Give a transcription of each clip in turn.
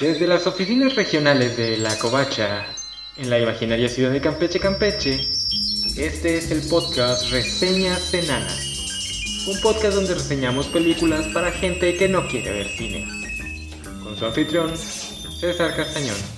Desde las oficinas regionales de La Covacha, en la imaginaria ciudad de Campeche, Campeche, este es el podcast Reseñas Enanas. Un podcast donde reseñamos películas para gente que no quiere ver cine. Con su anfitrión, César Castañón.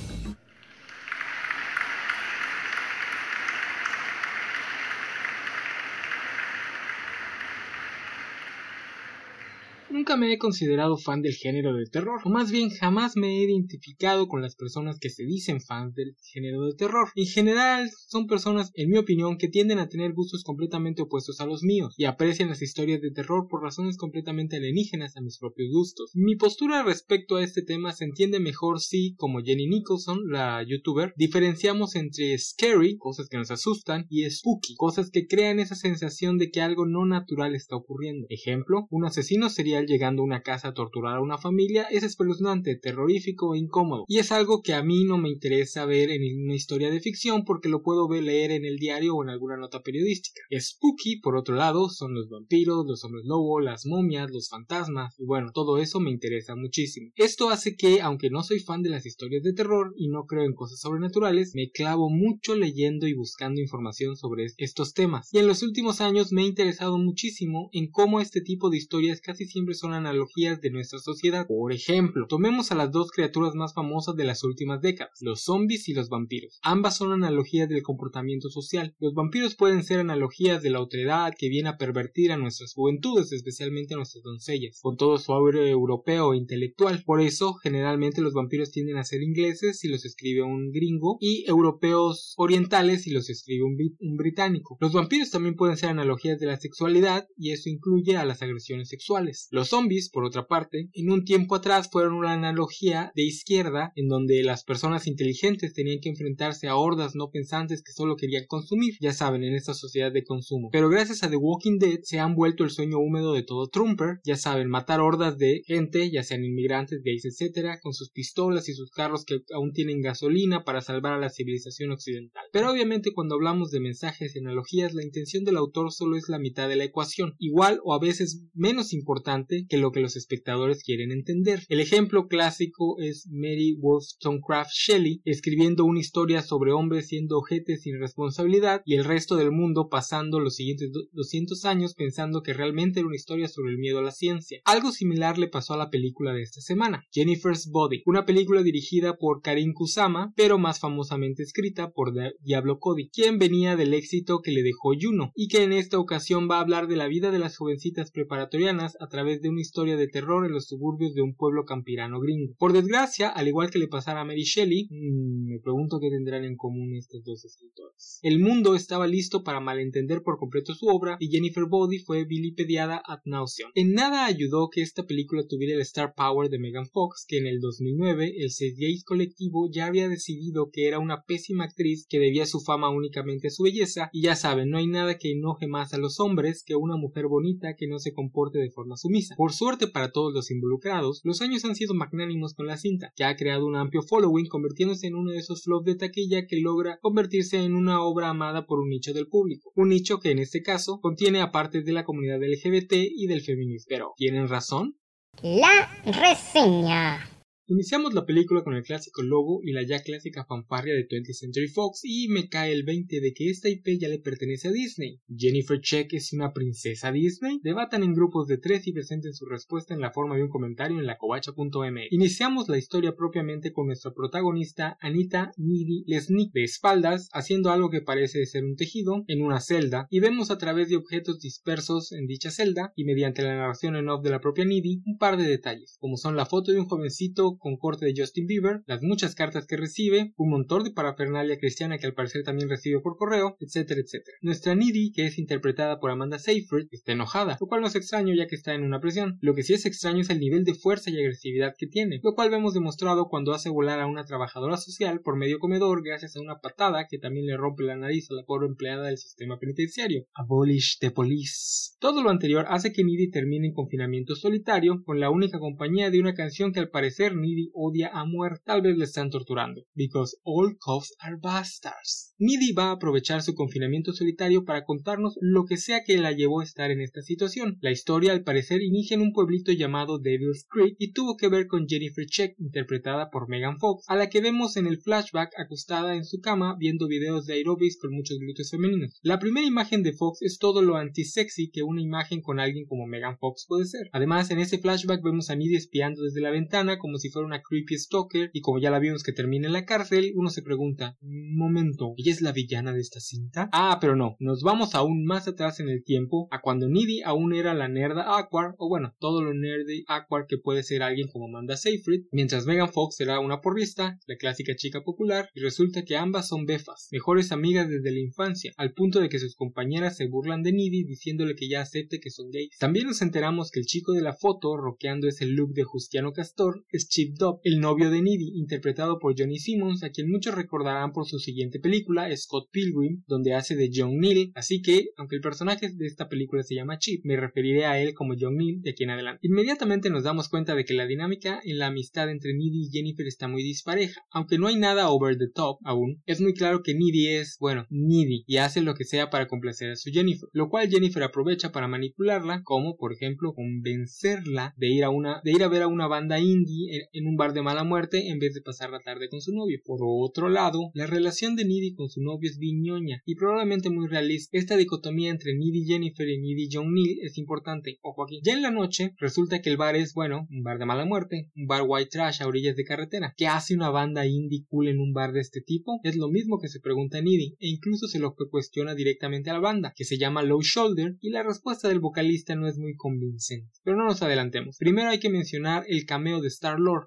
Nunca me he considerado fan del género de terror, o más bien jamás me he identificado con las personas que se dicen fans del género de terror. En general, son personas, en mi opinión, que tienden a tener gustos completamente opuestos a los míos y aprecian las historias de terror por razones completamente alienígenas a mis propios gustos. Mi postura respecto a este tema se entiende mejor si, como Jenny Nicholson, la youtuber, diferenciamos entre scary, cosas que nos asustan, y spooky, cosas que crean esa sensación de que algo no natural está ocurriendo. Ejemplo, un asesino serial llegando a una casa a torturar a una familia es espeluznante, terrorífico e incómodo. Y es algo que a mí no me interesa ver en una historia de ficción porque lo puedo ver, leer en el diario o en alguna nota periodística. Spooky, por otro lado, son los vampiros, los hombres lobo, las momias, los fantasmas, y bueno, todo eso me interesa muchísimo. Esto hace que, aunque no soy fan de las historias de terror y no creo en cosas sobrenaturales, me clavo mucho leyendo y buscando información sobre estos temas. Y en los últimos años me he interesado muchísimo en cómo este tipo de historias casi siempre son analogías de nuestra sociedad. Por ejemplo, tomemos a las dos criaturas más famosas de las últimas décadas, los zombies y los vampiros. Ambas son analogías del comportamiento social. Los vampiros pueden ser analogías de la otredad que viene a pervertir a nuestras juventudes, especialmente a nuestras doncellas, con todo su aire europeo e intelectual. Por eso, generalmente los vampiros tienden a ser ingleses si los escribe un gringo y europeos orientales si los escribe un, un británico. Los vampiros también pueden ser analogías de la sexualidad y eso incluye a las agresiones sexuales. Los zombies, por otra parte, en un tiempo atrás fueron una analogía de izquierda en donde las personas inteligentes tenían que enfrentarse a hordas no pensantes que solo querían consumir, ya saben, en esta sociedad de consumo. Pero gracias a The Walking Dead se han vuelto el sueño húmedo de todo Trumper, ya saben, matar hordas de gente, ya sean inmigrantes, gays, etcétera, con sus pistolas y sus carros que aún tienen gasolina para salvar a la civilización occidental. Pero obviamente cuando hablamos de mensajes y analogías, la intención del autor solo es la mitad de la ecuación, igual o a veces menos importante que lo que los espectadores quieren entender. El ejemplo clásico es Mary Wollstonecraft Shelley escribiendo una historia sobre hombres siendo ojetes sin responsabilidad y el resto del mundo pasando los siguientes 200 años pensando que realmente era una historia sobre el miedo a la ciencia. Algo similar le pasó a la película de esta semana, Jennifer's Body, una película dirigida por Karin Kusama, pero más famosamente escrita por Diablo Cody, quien venía del éxito que le dejó Juno, y que en esta ocasión va a hablar de la vida de las jovencitas preparatorianas a través de una historia de terror en los suburbios de un pueblo campirano gringo. Por desgracia, al igual que le pasara a Mary Shelley, mmm, me pregunto qué tendrán en común estos dos escritores. El mundo estaba listo para malentender por completo su obra y Jennifer Body fue vilipediada ad nauseam. En nada ayudó que esta película tuviera el star power de Megan Fox, que en el 2009 el CGI colectivo ya había decidido que era una pésima actriz que debía su fama únicamente a su belleza, y ya saben, no hay nada que enoje más a los hombres que una mujer bonita que no se comporte de forma sumisa. Por suerte para todos los involucrados, los años han sido magnánimos con la cinta, que ha creado un amplio following convirtiéndose en uno de esos flops de taquilla que logra convertirse en una obra amada por un nicho del público, un nicho que en este caso contiene a partes de la comunidad LGBT y del feminismo. Pero, ¿tienen razón? La reseña. Iniciamos la película con el clásico logo y la ya clásica fanfarria de 20th Century Fox y me cae el 20 de que esta IP ya le pertenece a Disney. ¿Jennifer Check es una princesa Disney? Debatan en grupos de tres y presenten su respuesta en la forma de un comentario en la covacha.m. Iniciamos la historia propiamente con nuestra protagonista Anita Needy Lesnick de espaldas haciendo algo que parece ser un tejido en una celda y vemos a través de objetos dispersos en dicha celda y mediante la narración en off de la propia Needy un par de detalles como son la foto de un jovencito con corte de Justin Bieber, las muchas cartas que recibe, un montón de parafernalia cristiana que al parecer también recibe por correo, etcétera, etcétera. Nuestra Needy, que es interpretada por Amanda Seyfried, está enojada, lo cual no es extraño ya que está en una prisión. Lo que sí es extraño es el nivel de fuerza y agresividad que tiene, lo cual vemos demostrado cuando hace volar a una trabajadora social por medio comedor gracias a una patada que también le rompe la nariz a la pobre empleada del sistema penitenciario. Abolish the police. Todo lo anterior hace que Needy termine en confinamiento solitario con la única compañía de una canción que al parecer Needy odia a muerte. Tal vez le están torturando. Because all cops are bastards. Needy va a aprovechar su confinamiento solitario para contarnos lo que sea que la llevó a estar en esta situación. La historia al parecer inicia en un pueblito llamado Devil's Creek y tuvo que ver con Jennifer Check, interpretada por Megan Fox, a la que vemos en el flashback acostada en su cama viendo videos de aerobics con muchos glúteos femeninos. La primera imagen de Fox es todo lo anti-sexy que una imagen con alguien como Megan Fox puede ser. Además, en ese flashback vemos a Needy espiando desde la ventana como si fuera una creepy stalker y como ya la vimos que termina en la cárcel, uno se pregunta, un momento, ¿ella es la villana de esta cinta? Ah, pero no, nos vamos aún más atrás en el tiempo, a cuando Needy aún era la nerda Aquar, o bueno, todo lo nerdy Aquar que puede ser alguien como Amanda Seyfried, mientras Megan Fox era una porrista, la clásica chica popular, y resulta que ambas son befas, mejores amigas desde la infancia, al punto de que sus compañeras se burlan de Needy diciéndole que ya acepte que son gays. También nos enteramos que el chico de la foto, rockeando ese look de Justiano Castor, es Chip Dobb, el novio de Needy, interpretado por Johnny Simmons, a quien muchos recordarán por su siguiente película, Scott Pilgrim, donde hace de John Neal, así que, aunque el personaje de esta película se llama Chip, me referiré a él como John Neal de aquí en adelante. Inmediatamente nos damos cuenta de que la dinámica en la amistad entre Needy y Jennifer está muy dispareja, aunque no hay nada over the top aún, es muy claro que Needy es, bueno, Needy, y hace lo que sea para complacer a su Jennifer, lo cual Jennifer aprovecha para manipularla, como por ejemplo convencerla de ir a una, de ir a ver a una banda indie en, un bar de mala muerte en vez de pasar la tarde con su novio. Por otro lado, la relación de Needy con su novio es viñoña y probablemente muy realista. Esta dicotomía entre Needy Jennifer y Needy John Neal es importante. Ojo aquí. Ya en la noche resulta que el bar es, bueno, un bar de mala muerte, un bar white trash a orillas de carretera. ¿Qué hace una banda indie cool en un bar de este tipo? Es lo mismo que se pregunta Needy e incluso se lo cuestiona directamente a la banda, que se llama Low Shoulder y la respuesta del vocalista no es muy convincente. Pero no nos adelantemos. Primero hay que mencionar el cameo de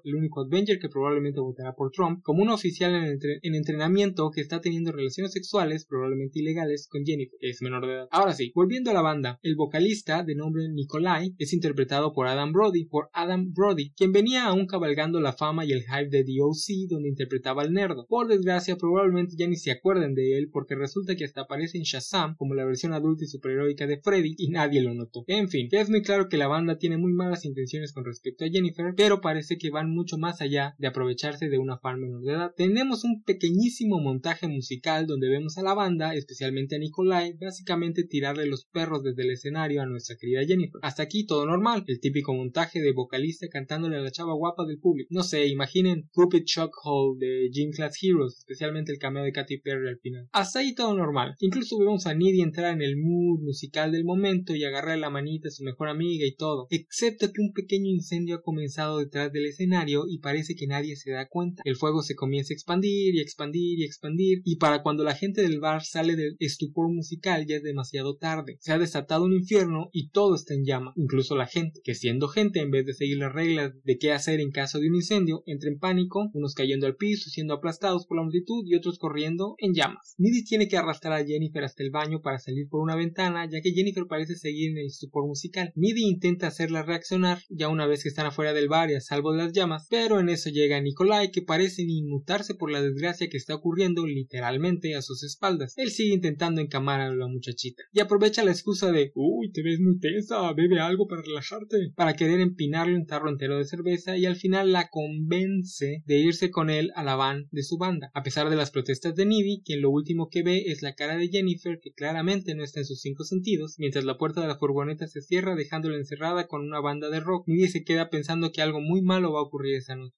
El único Avenger que probablemente votará por Trump, como un oficial en, en entrenamiento que está teniendo relaciones sexuales, probablemente ilegales, con Jennifer, que es menor de edad. Ahora sí, volviendo a la banda, el vocalista de nombre Nikolai es interpretado por Adam Brody, por Adam Brody, quien venía aún cabalgando la fama y el hype de The OC donde interpretaba al nerdo. Por desgracia, probablemente ya ni se acuerden de él porque resulta que hasta aparece en Shazam como la versión adulta y superheroica de Freddy y nadie lo notó. En fin, es muy claro que la banda tiene muy malas intenciones con respecto a Jennifer, pero parece que van mucho más allá de aprovecharse de una fan menor de edad. Tenemos un pequeñísimo montaje musical donde vemos a la banda, especialmente a Nikolai, básicamente tirarle los perros desde el escenario a nuestra querida Jennifer. Hasta aquí todo normal, el típico montaje de vocalista cantándole a la chava guapa del público. No sé, imaginen Puppet Shock Hall de Gym Class Heroes, especialmente el cameo de Katy Perry al final. Hasta ahí todo normal. Incluso vemos a Needy entrar en el mood musical del momento y agarrar la manita a su mejor amiga y todo, excepto que un pequeño incendio ha comenzado detrás del escenario y parece que nadie se da cuenta. El fuego se comienza a expandir y expandir y expandir y para cuando la gente del bar sale del estupor musical ya es demasiado tarde. Se ha desatado un infierno y todo está en llama, incluso la gente, que siendo gente en vez de seguir las reglas de qué hacer en caso de un incendio, entra en pánico, unos cayendo al piso, siendo aplastados por la multitud y otros corriendo en llamas. Needy tiene que arrastrar a Jennifer hasta el baño para salir por una ventana, ya que Jennifer parece seguir en el estupor musical. Needy intenta hacerla reaccionar ya una vez que están afuera del bar y a salvo de las llamas, pero en eso llega Nikolai que parece inmutarse por la desgracia que está ocurriendo literalmente a sus espaldas. Él sigue intentando encamar a la muchachita y aprovecha la excusa de uy te ves muy tensa, bebe algo para relajarte, para querer empinarle un tarro entero de cerveza y al final la convence de irse con él a la van de su banda. A pesar de las protestas de Needy, quien lo último que ve es la cara de Jennifer que claramente no está en sus cinco sentidos, mientras la puerta de la furgoneta se cierra dejándola encerrada con una banda de rock. Needy se queda pensando que algo muy malo va a ocurrir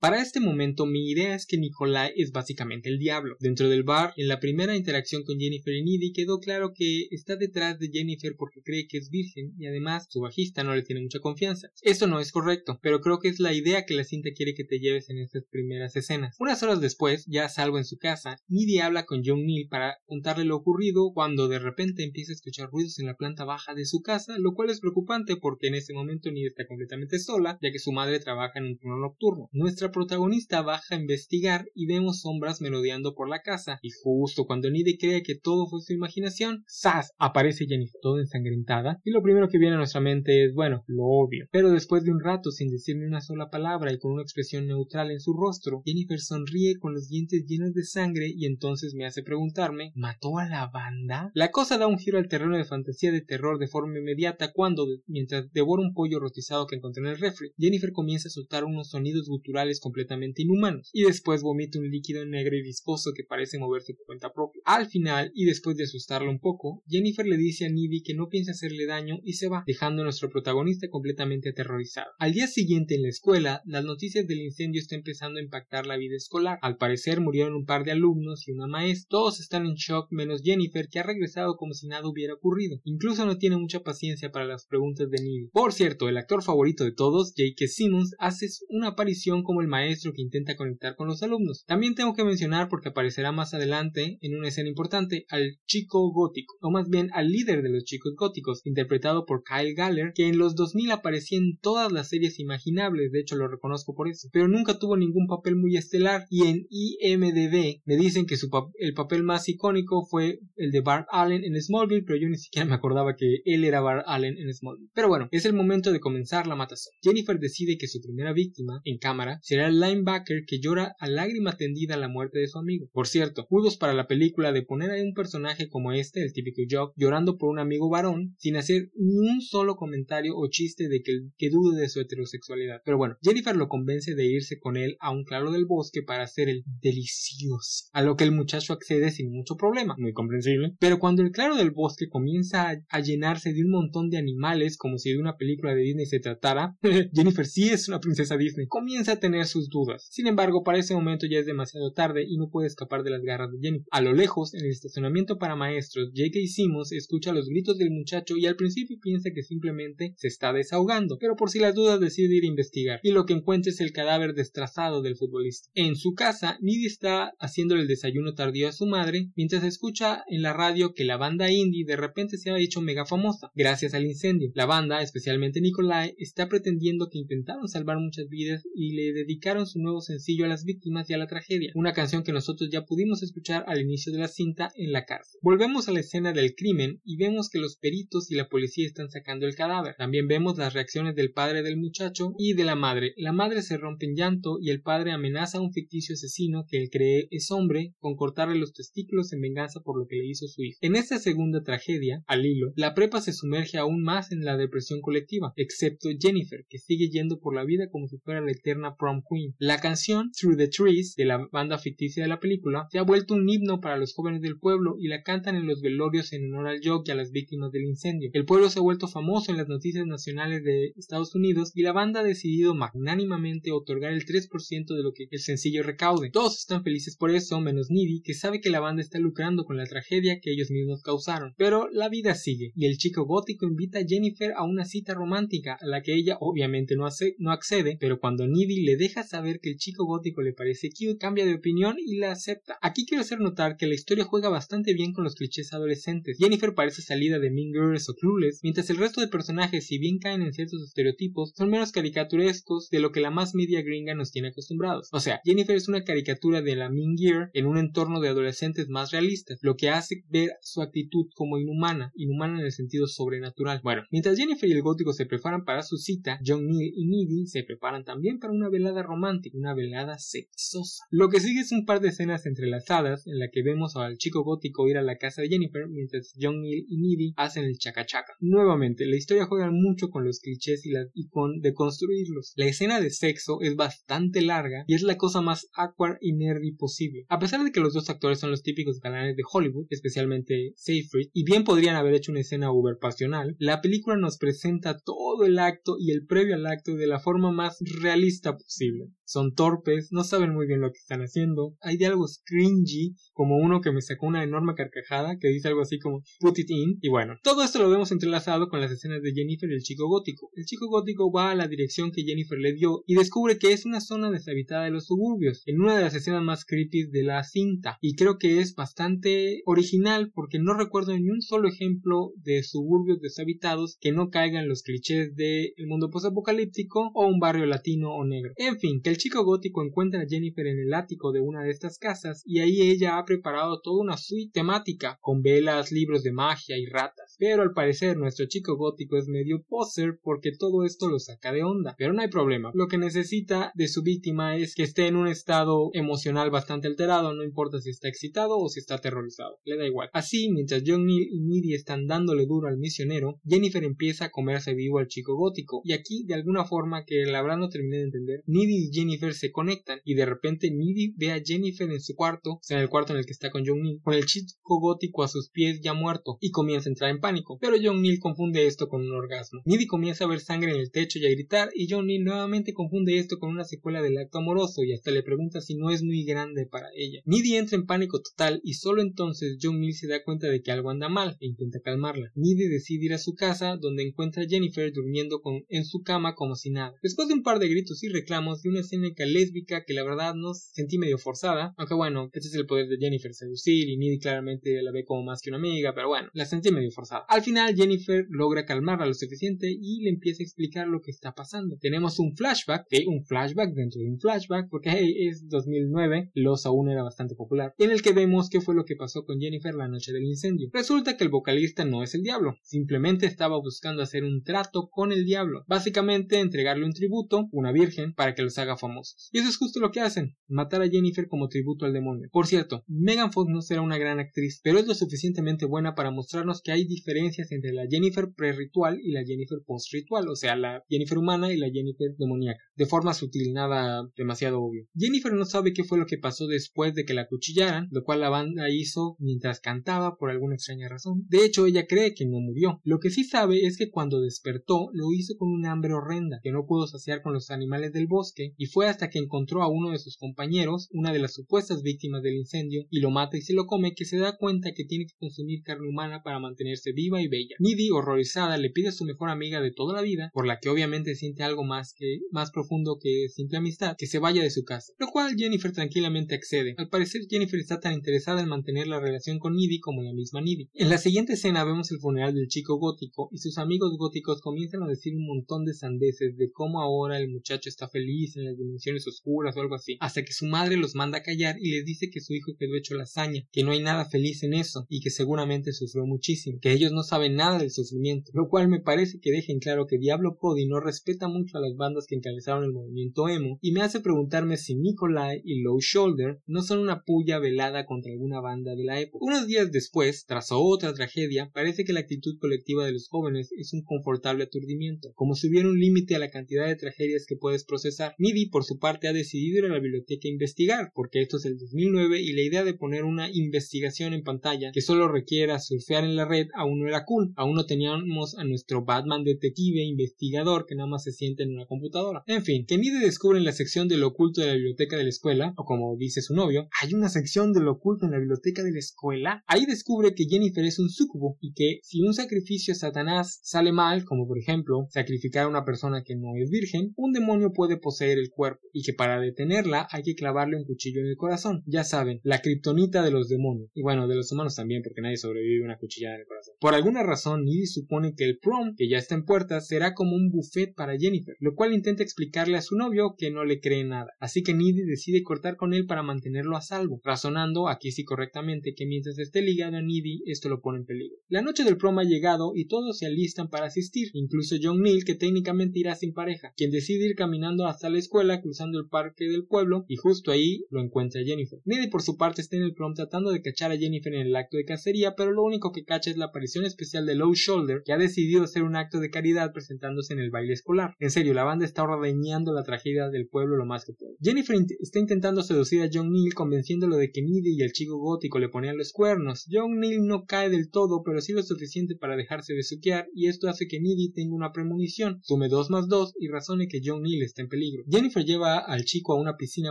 Para este momento mi idea es que Nikolai es básicamente el diablo. Dentro del bar, en la primera interacción con Jennifer y Needy quedó claro que está detrás de Jennifer porque cree que es virgen y además su bajista no le tiene mucha confianza. Esto no es correcto, pero creo que es la idea que la cinta quiere que te lleves en estas primeras escenas. Unas horas después, ya salvo en su casa, Needy habla con John Neal para contarle lo ocurrido cuando de repente empieza a escuchar ruidos en la planta baja de su casa, lo cual es preocupante porque en ese momento Needy está completamente sola, ya que su madre trabaja en un turno nocturno. Nuestra protagonista baja a investigar y vemos sombras merodeando por la casa, y justo cuando Needy cree que todo fue su imaginación, ¡zas! aparece Jennifer toda ensangrentada, y lo primero que viene a nuestra mente es, bueno, lo obvio. Pero después de un rato sin decir una sola palabra y con una expresión neutral en su rostro, Jennifer sonríe con los dientes llenos de sangre y entonces me hace preguntarme, ¿mató a la banda? La cosa da un giro al terreno de fantasía de terror de forma inmediata cuando, mientras devora un pollo rotizado que encontré en el refri, Jennifer comienza a soltar unos sonidos sonidos guturales completamente inhumanos, y después vomita un líquido negro y viscoso que parece moverse por cuenta propia. Al final, y después de asustarla un poco, Jennifer le dice a Nivy que no piensa hacerle daño y se va, dejando a nuestro protagonista completamente aterrorizado. Al día siguiente en la escuela, las noticias del incendio están empezando a impactar la vida escolar. Al parecer murieron un par de alumnos y una maestra. Todos están en shock menos Jennifer que ha regresado como si nada hubiera ocurrido. Incluso no tiene mucha paciencia para las preguntas de Nivy. Por cierto, el actor favorito de todos, J.K. Simmons, hace una aparición como el maestro que intenta conectar con los alumnos. También tengo que mencionar porque aparecerá más adelante en una escena importante al chico gótico, o más bien al líder de los chicos góticos, interpretado por Kyle Galler, que en los 2000 aparecía en todas las series imaginables, de hecho lo reconozco por eso, pero nunca tuvo ningún papel muy estelar y en IMDB me dicen que su el papel más icónico fue el de Bart Allen en Smallville, pero yo ni siquiera me acordaba que él era Bart Allen en Smallville. Pero bueno, es el momento de comenzar la matazón. Jennifer decide que su primera víctima, en cámara, será el linebacker que llora a lágrima tendida la muerte de su amigo. Por cierto, pudos para la película de poner a un personaje como este, el típico Jock, llorando por un amigo varón, sin hacer ni un solo comentario o chiste de que, que dude de su heterosexualidad. Pero bueno, Jennifer lo convence de irse con él a un claro del bosque para hacer el delicioso, a lo que el muchacho accede sin mucho problema, muy comprensible. Pero cuando el claro del bosque comienza a, a llenarse de un montón de animales como si de una película de Disney se tratara, Jennifer sí es una princesa Disney, comienza a tener sus dudas. Sin embargo, para ese momento ya es demasiado tarde y no puede escapar de las garras de Jennifer. A lo lejos, en el estacionamiento para maestros, J.K. Simmons escucha los gritos del muchacho y al principio piensa que simplemente se está desahogando, pero por si las dudas decide ir a investigar y lo que encuentra es el cadáver destrozado del futbolista. En su casa, Nidhi está haciéndole el desayuno tardío a su madre mientras escucha en la radio que la banda indie de repente se ha hecho mega famosa gracias al incendio. La banda, especialmente Nikolai, está pretendiendo que intentaron salvar muchas vidas y le dedicaron su nuevo sencillo a las víctimas y a la tragedia, una canción que nosotros ya pudimos escuchar al inicio de la cinta en la cárcel. Volvemos a la escena del crimen y vemos que los peritos y la policía están sacando el cadáver. También vemos las reacciones del padre del muchacho y de la madre. La madre se rompe en llanto y el padre amenaza a un ficticio asesino que él cree es hombre con cortarle los testículos en venganza por lo que le hizo su hijo. En esta segunda tragedia, al hilo, la prepa se sumerge aún más en la depresión colectiva, excepto Jennifer, que sigue yendo por la vida como si fuera la eterna prom queen. La canción Through the Trees de la banda ficticia de la película se ha vuelto un himno para los jóvenes del pueblo y la cantan en los velorios en honor al Jock y a las víctimas del incendio. El pueblo se ha vuelto famoso en las noticias nacionales de Estados Unidos y la banda ha decidido magnánimamente otorgar el 3% de lo que el sencillo recaude. Todos están felices por eso, menos Nidhi, que sabe que la banda está lucrando con la tragedia que ellos mismos causaron. Pero la vida sigue, y el chico gótico invita a Jennifer a una cita romántica, a la que ella obviamente no, hace, no accede, pero cuando Nidhi le deja saber que el chico gótico le parece cute, cambia de opinión y la acepta. Aquí quiero hacer notar que la historia juega bastante bien con los clichés adolescentes. Jennifer parece salida de Mean Girls o Clueless, mientras el resto de personajes, si bien caen en ciertos estereotipos, son menos caricaturescos de lo que la más media gringa nos tiene acostumbrados. O sea, Jennifer es una caricatura de la Mean Gear en un entorno de adolescentes más realistas, lo que hace ver su actitud como inhumana, inhumana en el sentido sobrenatural. Bueno, mientras Jennifer y el gótico se preparan para su cita, John Neal y Needy se preparan también para una velada romántica, una velada sexosa. Lo que sigue es un par de escenas entrelazadas en la que vemos al chico gótico ir a la casa de Jennifer mientras John y Needy hacen el chacachaca. Nuevamente, la historia juega mucho con los clichés y, la, y con deconstruirlos. La escena de sexo es bastante larga y es la cosa más awkward y nerdy posible. A pesar de que los dos actores son los típicos galanes de Hollywood, especialmente Seyfried, y bien podrían haber hecho una escena uber pasional, la película nos presenta todo el acto y el previo al acto de la forma más realista posible. Son torpes, no saben muy bien lo que están haciendo, hay diálogos cringy, como uno que me sacó una enorme carcajada que dice algo así como put it in, y bueno, todo esto lo vemos entrelazado con las escenas de Jennifer y el chico gótico. El chico gótico va a la dirección que Jennifer le dio y descubre que es una zona deshabitada de los suburbios, en una de las escenas más creepy de la cinta, y creo que es bastante original porque no recuerdo ni un solo ejemplo de suburbios deshabitados que no caigan los clichés del mundo postapocalíptico o un barrio latino o negro. En fin, que el chico gótico encuentra a Jennifer en el ático de una de estas casas y ahí ella ha preparado toda una suite temática con velas, libros de magia y ratas. Pero al parecer nuestro chico gótico es medio poser porque todo esto lo saca de onda. Pero no hay problema. Lo que necesita de su víctima es que esté en un estado emocional bastante alterado, no importa si está excitado o si está aterrorizado, le da igual. Así, mientras John Neal y Needy están dándole duro al misionero, Jennifer empieza a comerse vivo al chico gótico. Y aquí, de alguna forma que la verdad no terminé de entender, Needy y Jennifer se conectan y de repente Needy ve a Jennifer en su cuarto, o sea, en el cuarto en el que está con John Neal, con el chico gótico a sus pies ya muerto y comienza a entrar en pánico. Pero John Neal confunde esto con un orgasmo. Needy comienza a ver sangre en el techo y a gritar y John Neal nuevamente confunde esto con una secuela del acto amoroso y hasta le pregunta si no es muy grande para ella. Needy entra en pánico total y solo entonces John Neal se da cuenta de que algo anda mal e intenta calmarla. Needy decide ir a su casa donde encuentra a Jennifer durmiendo con, en su cama como si nada. Después de un par de gritos y reclamos de una escena lésbica que la verdad no sentí medio forzada, aunque bueno, este es el poder de Jennifer seducir y Needy claramente la ve como más que una amiga, pero bueno, la sentí medio forzada. Al final Jennifer logra calmarla lo suficiente y le empieza a explicar lo que está pasando. Tenemos un flashback, un flashback dentro de un flashback, porque hey, es 2009, Los aún era bastante popular, en el que vemos qué fue lo que pasó con Jennifer la noche del incendio. Resulta que el vocalista no es el diablo, simplemente estaba buscando hacer un trato con el diablo, básicamente entregarle un tributo, una virgen, para que los haga famosos. Y eso es justo lo que hacen, matar a Jennifer como tributo al demonio. Por cierto, Megan Fox no será una gran actriz, pero es lo suficientemente buena para mostrarnos que hay diferencias entre la Jennifer pre-ritual y la Jennifer post-ritual, o sea, la Jennifer humana y la Jennifer demoníaca, de forma sutil, nada demasiado obvio. Jennifer no sabe qué fue lo que pasó después de que la cuchillaran, lo cual la banda hizo mientras cantaba por alguna extraña razón. De hecho, ella cree que no murió. Lo que sí sabe es que cuando despertó lo hizo con un hambre horrenda que no pudo saciar con los animales del bosque y fue hasta que encontró a uno de sus compañeros, una de las supuestas víctimas del incendio, y lo mata y se lo come que se da cuenta que tiene que consumir carne humana para mantenerse viva y bella. Nidhi, horrorizada, le pide a su mejor amiga de toda la vida, por la que obviamente siente algo más que más profundo que simple amistad, que se vaya de su casa, lo cual Jennifer tranquilamente accede. Al parecer Jennifer está tan interesada en mantener la relación con Nidhi como la misma Nidhi. En la siguiente escena vemos el funeral del chico gótico y sus amigos góticos comienzan a decir un montón de sandeces de cómo ahora el muchacho está feliz en las dimensiones oscuras o algo así, hasta que su madre los manda a callar y les dice que su hijo quedó hecho lasaña, que no hay nada feliz en eso y que seguramente sufrió muchísimo, que ellos no saben nada del sufrimiento, lo cual me parece que dejen claro que Diablo Cody no respeta mucho a las bandas que encabezaron el movimiento emo y me hace preguntarme si Nikolai y Low Shoulder no son una puya velada contra alguna banda de la época. Unos días después, tras otra tragedia, parece que la actitud colectiva de los jóvenes es un confortable aturdimiento, como si hubiera un límite a la cantidad de tragedias que puedes procesar. Midi, por su parte, ha decidido ir a la biblioteca a investigar, porque esto es el 2009 y la idea de poner una investigación en pantalla que solo requiera surfear en la red aún no era cool. Aún no teníamos a nuestro Batman detective investigador que nada más se siente en una computadora. En fin, Midi descubre en la sección de lo oculto de la biblioteca de la escuela, o como dice su novio, hay una sección de lo oculto en la biblioteca de la escuela. Ahí descubre que Jennifer es un sucubo y que si un sacrificio a Satanás sale mal, como por ejemplo sacrificar a una persona que no es virgen, un demonio puede poseer el cuerpo y que para detenerla hay que clavarle un cuchillo en el corazón. Ya saben, la kriptonita de los demonios. Y bueno, de los humanos también, porque nadie sobrevive una cuchillada en el corazón. Por alguna razón, Needy supone que el prom, que ya está en puertas, será como un buffet para Jennifer, lo cual intenta explicarle a su novio que no le cree nada. Así que Needy decide cortar con él para mantenerlo a salvo, razonando, aquí sí correctamente, que mientras esté ligado a Needy, esto lo pone en peligro. La noche del prom ha llegado y todos se alistan para asistir, incluso John Neal, que técnicamente irá sin pareja, quien decide ir caminando hasta la escuela cruzando el parque del pueblo y justo ahí lo encuentra Jennifer. Needy por su parte está en el prom tratando de cachar a Jennifer en el acto de cacería, pero lo único que cacha es la aparición especial de Low Shoulder, que ha decidido hacer un acto de caridad presentándose en el baile escolar. En serio, la banda está ordeñando la tragedia del pueblo lo más que puede. Jennifer está intentando seducir a John Neal convenciéndolo de que Needy y el chico gótico le ponían los cuernos. John Neal no cae del todo, pero sí lo suficiente para dejarse besuquear y esto hace que Needy tenga una premonición, sume 2 más 2 y razone que John Neal está en peligro. Jennifer lleva al chico a una piscina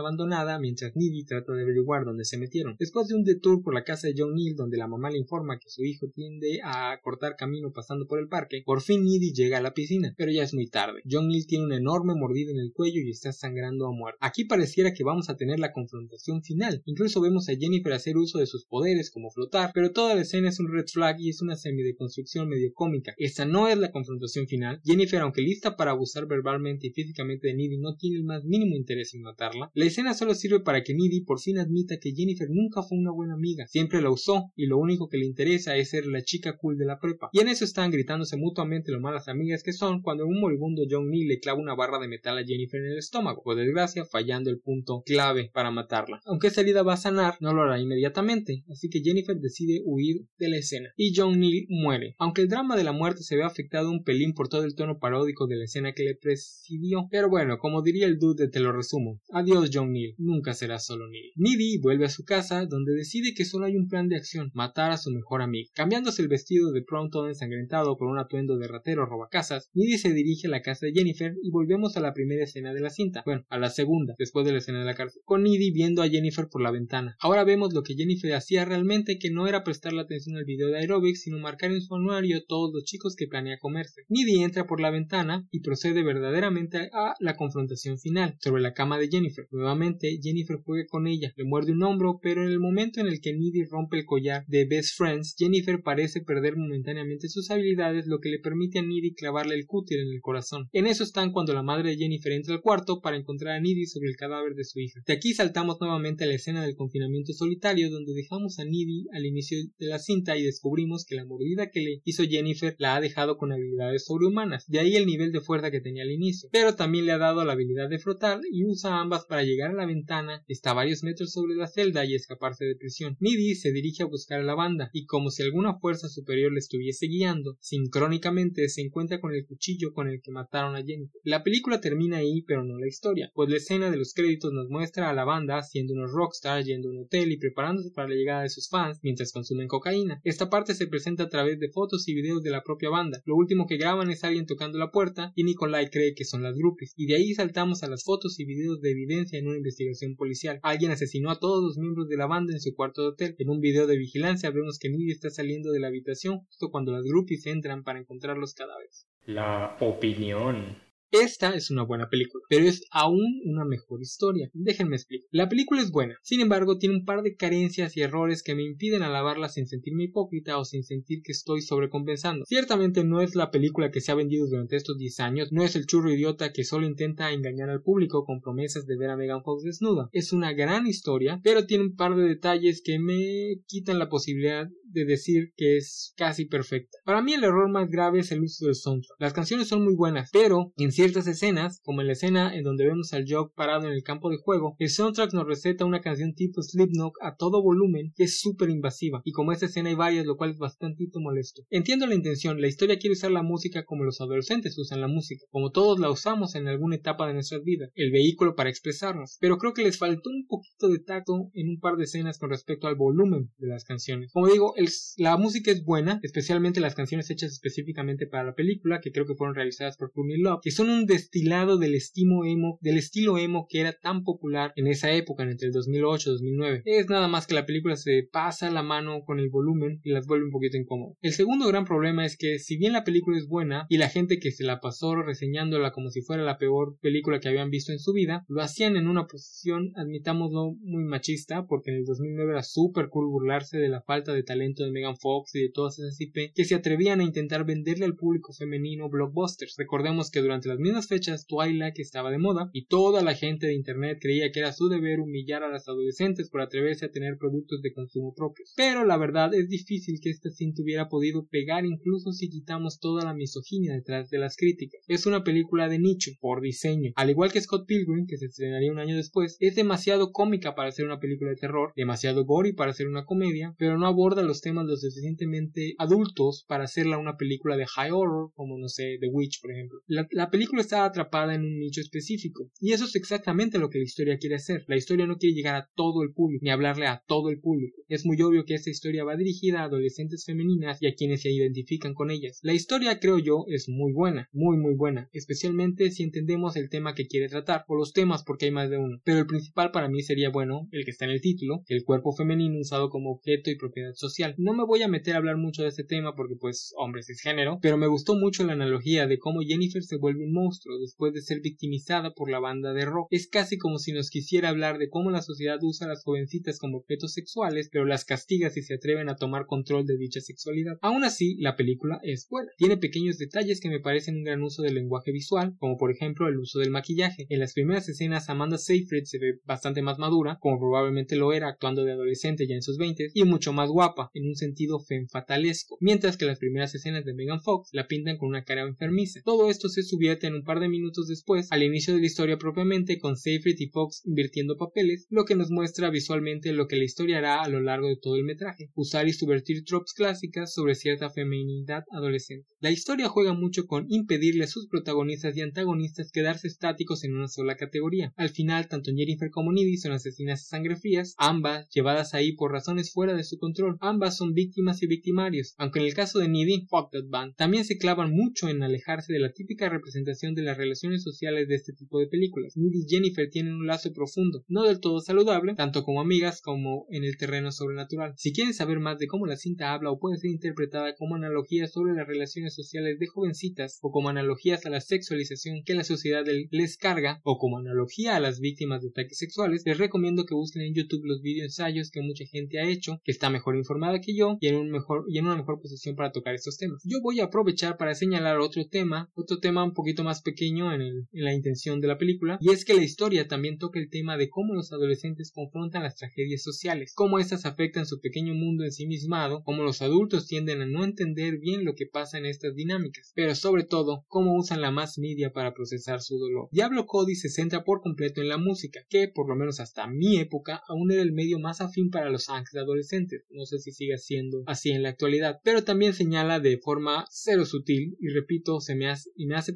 abandonada mientras Needy trata de averiguar dónde se metieron. Después de un detour por la casa de John Neal donde la mamá le informa que su hijo tiende a cortar camino pasando por el parque, por fin Needy llega a la piscina, pero ya es muy tarde. John Neal tiene una enorme mordida en el cuello y está sangrando a muerte. Aquí pareciera que vamos a tener la confrontación final. Incluso vemos a Jennifer hacer uso de sus poderes como flotar, pero toda la escena es un red flag y es una semi de construcción medio cómica. Esta no es la confrontación final. Jennifer, aunque lista para abusar verbalmente y físicamente de Needy, no tiene el más mínimo interés en matarla. La escena solo sirve para que Needy por fin admita que Jennifer nunca fue una buena amiga, siempre la usó y lo único que le interesa es ser la chica cool de la prepa. Y en eso están gritándose mutuamente lo malas amigas que son cuando un moribundo John Neal le clava una barra de metal a Jennifer en el estómago, por desgracia fallando el punto clave para matarla. Aunque esa herida va a sanar, no lo hará inmediatamente, así que Jennifer decide huir de la escena. Y John Neal muere. Aunque el drama de la muerte se ve afectado un pelín por todo el tono paródico de la escena que le presidió. Pero bueno, como diría el dude, te lo resumo. Adiós John Neal, nunca será solo Neal. Needy vuelve a su casa donde decide que solo hay un plan de acción, matar a su mejor amigo. Cambiándose el vestido de pronto todo ensangrentado por un atuendo de ratero robacasas, Needy se dirige a la casa de Jennifer y volvemos a la primera escena de la cinta. Bueno, a la segunda, después de la escena de la cárcel, con Needy viendo a Jennifer por la ventana. Ahora vemos lo que Jennifer hacía realmente, que no era prestarle atención al video de aerobics, sino marcar en su anuario todos los chicos que planea comerse. Needy entra por la ventana y procede verdaderamente a la confrontación final, sobre la cama de Jennifer. Nuevamente, Jennifer juega con ella, le muerde un hombro, pero en el momento en el que Needy rompe el collar de Best Friends, Jennifer parece perder momentáneamente sus habilidades, lo que le permite a Needy clavarle el cúter en el corazón. En eso están cuando la madre de Jennifer entra al cuarto para encontrar a Needy sobre el cadáver de su hija. De aquí saltamos nuevamente a la escena del confinamiento solitario, donde dejamos a Needy al inicio de la cinta y descubrimos que la mordida que le hizo Jennifer la ha dejado con habilidades sobrehumanas, de ahí el nivel de fuerza que tenía al inicio. Pero también le ha dado la habilidad de frotar y usa ambas para llegar a la ventana, está varios metros sobre la celda y escaparse de prisión. Needy se dirige a buscar a la banda y como si alguna fuerza superior le estuviese guiando, sincrónicamente se encuentra con el cuchillo con el que mataron a Jennifer. La película termina ahí, pero no la historia, pues la escena de los créditos nos muestra a la banda siendo unos rockstars yendo a un hotel y preparándose para la llegada de sus fans mientras consumen cocaína. Esta parte se presenta a través de fotos y videos de la propia banda. Lo último que graban es alguien tocando la puerta y Nikolai cree que son las groupies. Y de ahí saltamos a las fotos y videos de evidencia en una investigación policial. Alguien asesinó a todos los miembros de la banda en su cuarto de hotel. En un video de vigilancia vemos que Nidia está saliendo de la habitación justo cuando las groupies entran para encontrar los cadáveres. La opinión. Esta es una buena película, pero es aún una mejor historia. Déjenme explicar. La película es buena, sin embargo tiene un par de carencias y errores que me impiden alabarla sin sentirme hipócrita o sin sentir que estoy sobrecompensando. Ciertamente no es la película que se ha vendido durante estos 10 años, no es el churro idiota que solo intenta engañar al público con promesas de ver a Megan Fox desnuda. Es una gran historia, pero tiene un par de detalles que me quitan la posibilidad de decir que es casi perfecta. Para mí el error más grave es el uso del soundtrack. Las canciones son muy buenas, pero en ciertas escenas, como en la escena en donde vemos al Jock parado en el campo de juego, el soundtrack nos receta una canción tipo Slipknot a todo volumen que es súper invasiva, y como esta escena hay varias, lo cual es bastante molesto. Entiendo la intención, la historia quiere usar la música como los adolescentes usan la música, como todos la usamos en alguna etapa de nuestras vidas, el vehículo para expresarnos, pero creo que les faltó un poquito de tacto en un par de escenas con respecto al volumen de las canciones. Como digo, la música es buena, especialmente las canciones hechas específicamente para la película, que creo que fueron realizadas por Courtney Love, que son un destilado del estilo emo, del estilo emo que era tan popular en esa época, entre el 2008 y 2009. Es nada más que la película se pasa la mano con el volumen y las vuelve un poquito incómodas. El segundo gran problema es que si bien la película es buena y la gente que se la pasó reseñándola como si fuera la peor película que habían visto en su vida, lo hacían en una posición, admitámoslo, muy machista, porque en el 2009 era súper cool burlarse de la falta de talento de Megan Fox y de todas esas IP que se atrevían a intentar venderle al público femenino blockbusters. Recordemos que durante las mismas fechas Twilight estaba de moda y toda la gente de internet creía que era su deber humillar a las adolescentes por atreverse a tener productos de consumo propios. Pero la verdad es difícil que esta cinta hubiera podido pegar incluso si quitamos toda la misoginia detrás de las críticas. Es una película de nicho, por diseño. Al igual que Scott Pilgrim, que se estrenaría un año después, es demasiado cómica para ser una película de terror, demasiado gory para ser una comedia, pero no aborda los temas lo suficientemente adultos para hacerla una película de high horror, como no sé, The Witch, por ejemplo. La, película está atrapada en un nicho específico, y eso es exactamente lo que la historia quiere hacer. La historia no quiere llegar a todo el público, ni hablarle a todo el público. Es muy obvio que esta historia va dirigida a adolescentes femeninas y a quienes se identifican con ellas. La historia, creo yo, es muy buena, muy muy buena, especialmente si entendemos el tema que quiere tratar, o los temas porque hay más de uno. Pero el principal para mí sería bueno, el que está en el título, el cuerpo femenino usado como objeto y propiedad social. No me voy a meter a hablar mucho de este tema porque pues hombres es género, pero me gustó mucho la analogía de cómo Jennifer se vuelve un monstruo después de ser victimizada por la banda de rock. Es casi como si nos quisiera hablar de cómo la sociedad usa a las jovencitas como objetos sexuales, pero las castiga si se atreven a tomar control de dicha sexualidad. Aún así, la película es buena. Tiene pequeños detalles que me parecen un gran uso del lenguaje visual, como por ejemplo el uso del maquillaje. En las primeras escenas Amanda Seyfried se ve bastante más madura, como probablemente lo era actuando de adolescente ya en sus 20 y mucho más guapa. en un sentido fatalesco, mientras que las primeras escenas de Megan Fox la pintan con una cara enfermiza. Todo esto se subvierte un par de minutos después, al inicio de la historia propiamente, con Seyfried y Fox invirtiendo papeles, lo que nos muestra visualmente lo que la historia hará a lo largo de todo el metraje, usar y subvertir tropes clásicas sobre cierta feminidad adolescente. La historia juega mucho con impedirle a sus protagonistas y antagonistas quedarse estáticos en una sola categoría. Al final, tanto Jennifer como Needy son asesinas a sangre frías, ambas llevadas ahí por razones fuera de su control. Ambas son víctimas y victimarios, aunque en el caso de Needy, fuck that band, también se clavan mucho en alejarse de la típica representación de las relaciones sociales de este tipo de películas. Needy y Jennifer tienen un lazo profundo, no del todo saludable, tanto como amigas como en el terreno sobrenatural. Si quieren saber más de cómo la cinta habla o puede ser interpretada como analogía sobre las relaciones sociales de jovencitas o como analogías a la sexualización que la sociedad les carga o como analogía a las víctimas de ataques sexuales, les recomiendo que busquen en YouTube los video ensayos que mucha gente ha hecho, que está mejor informada que yo y en, un mejor, y en una mejor posición para tocar estos temas. Yo voy a aprovechar para señalar otro tema, otro tema un poquito más pequeño en, en la intención de la película, y es que la historia también toca el tema de cómo los adolescentes confrontan las tragedias sociales, cómo estas afectan su pequeño mundo ensimismado, cómo los adultos tienden a no entender bien lo que pasa en estas dinámicas, pero sobre todo cómo usan la más media para procesar su dolor. Diablo Cody se centra por completo en la música, que por lo menos hasta mi época aún era el medio más afín para los ángeles adolescentes. No sé si sigue siendo así en la actualidad, pero también señala de forma cero sutil y repito, se me hace y me hace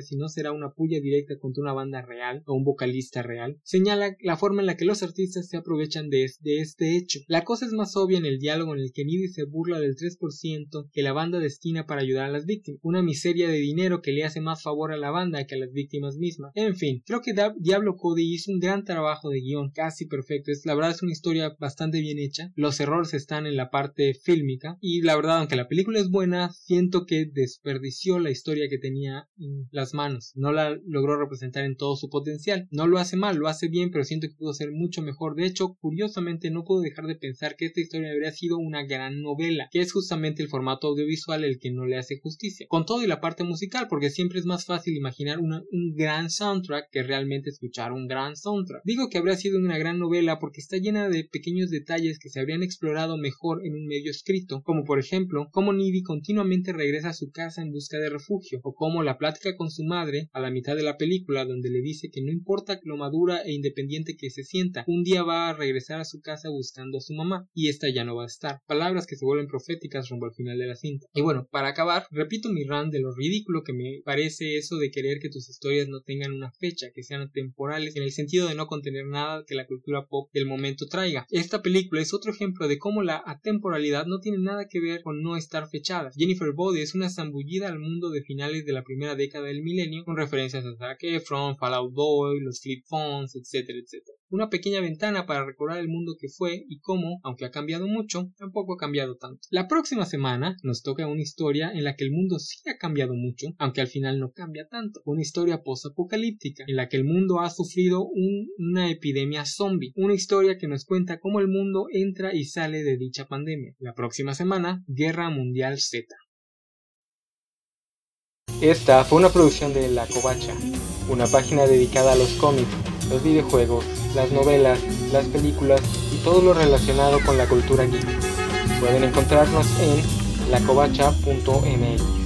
si no será una puya directa contra una banda real o un vocalista real. Señala la forma en la que los artistas se aprovechan de, este hecho. La cosa es más obvia en el diálogo en el que Needy se burla del 3% que la banda destina para ayudar a las víctimas, una miseria de dinero que le hace más favor a la banda que a las víctimas mismas. En fin, creo que Diablo Cody hizo un gran trabajo de guion, casi perfecto. Es, la verdad es una historia bastante bien hecha. Los errores están en la parte fílmica y la verdad, aunque la película es buena, siento que desperdició la historia que tenía en las manos. No la logró representar en todo su potencial. No lo hace mal, lo hace bien, pero siento que pudo ser mucho mejor. De hecho, curiosamente no puedo dejar de pensar que esta historia habría sido una gran novela, que es justamente el formato audiovisual el que no le hace justicia. Con todo y la parte musical, porque siempre es más fácil imaginar un gran soundtrack que realmente escuchar un gran soundtrack. Digo que habría sido una gran novela porque está llena de pequeños detalles que se habrían explorado mejor en un medio escrito, como por ejemplo cómo Needy continuamente regresa a su casa en busca de refugio, o cómo la plática con su madre a la mitad de la película donde le dice que no importa lo madura e independiente que se sienta, un día va a regresar a su casa buscando a su mamá, y esta ya no va a estar. Palabras que se vuelven proféticas rumbo al final de la cinta. Y bueno, para acabar, repito mi rant de lo ridículo que me parece eso de querer que tus historias no tengan una fecha, que sean temporales, en el sentido de no contener nada que la cultura pop del momento traiga. Esta película es otro ejemplo de cómo la atemporalidad no tiene nada que ver con no estar fechada. Jennifer Body es una zambullida al mundo de finales de la primera década del milenio, con referencias a Zac Efron, Fallout Boy, los Flip Phones, etcétera, etcétera una pequeña ventana para recordar el mundo que fue y cómo, aunque ha cambiado mucho, tampoco ha cambiado tanto. La próxima semana nos toca una historia en la que el mundo sí ha cambiado mucho, aunque al final no cambia tanto. Una historia post-apocalíptica en la que el mundo ha sufrido una epidemia zombie. Una historia que nos cuenta cómo el mundo entra y sale de dicha pandemia. La próxima semana, Guerra Mundial Z. Esta fue una producción de La Covacha, una página dedicada a los cómics, los videojuegos, las novelas, las películas y todo lo relacionado con la cultura geek. Pueden encontrarnos en lacovacha.mx.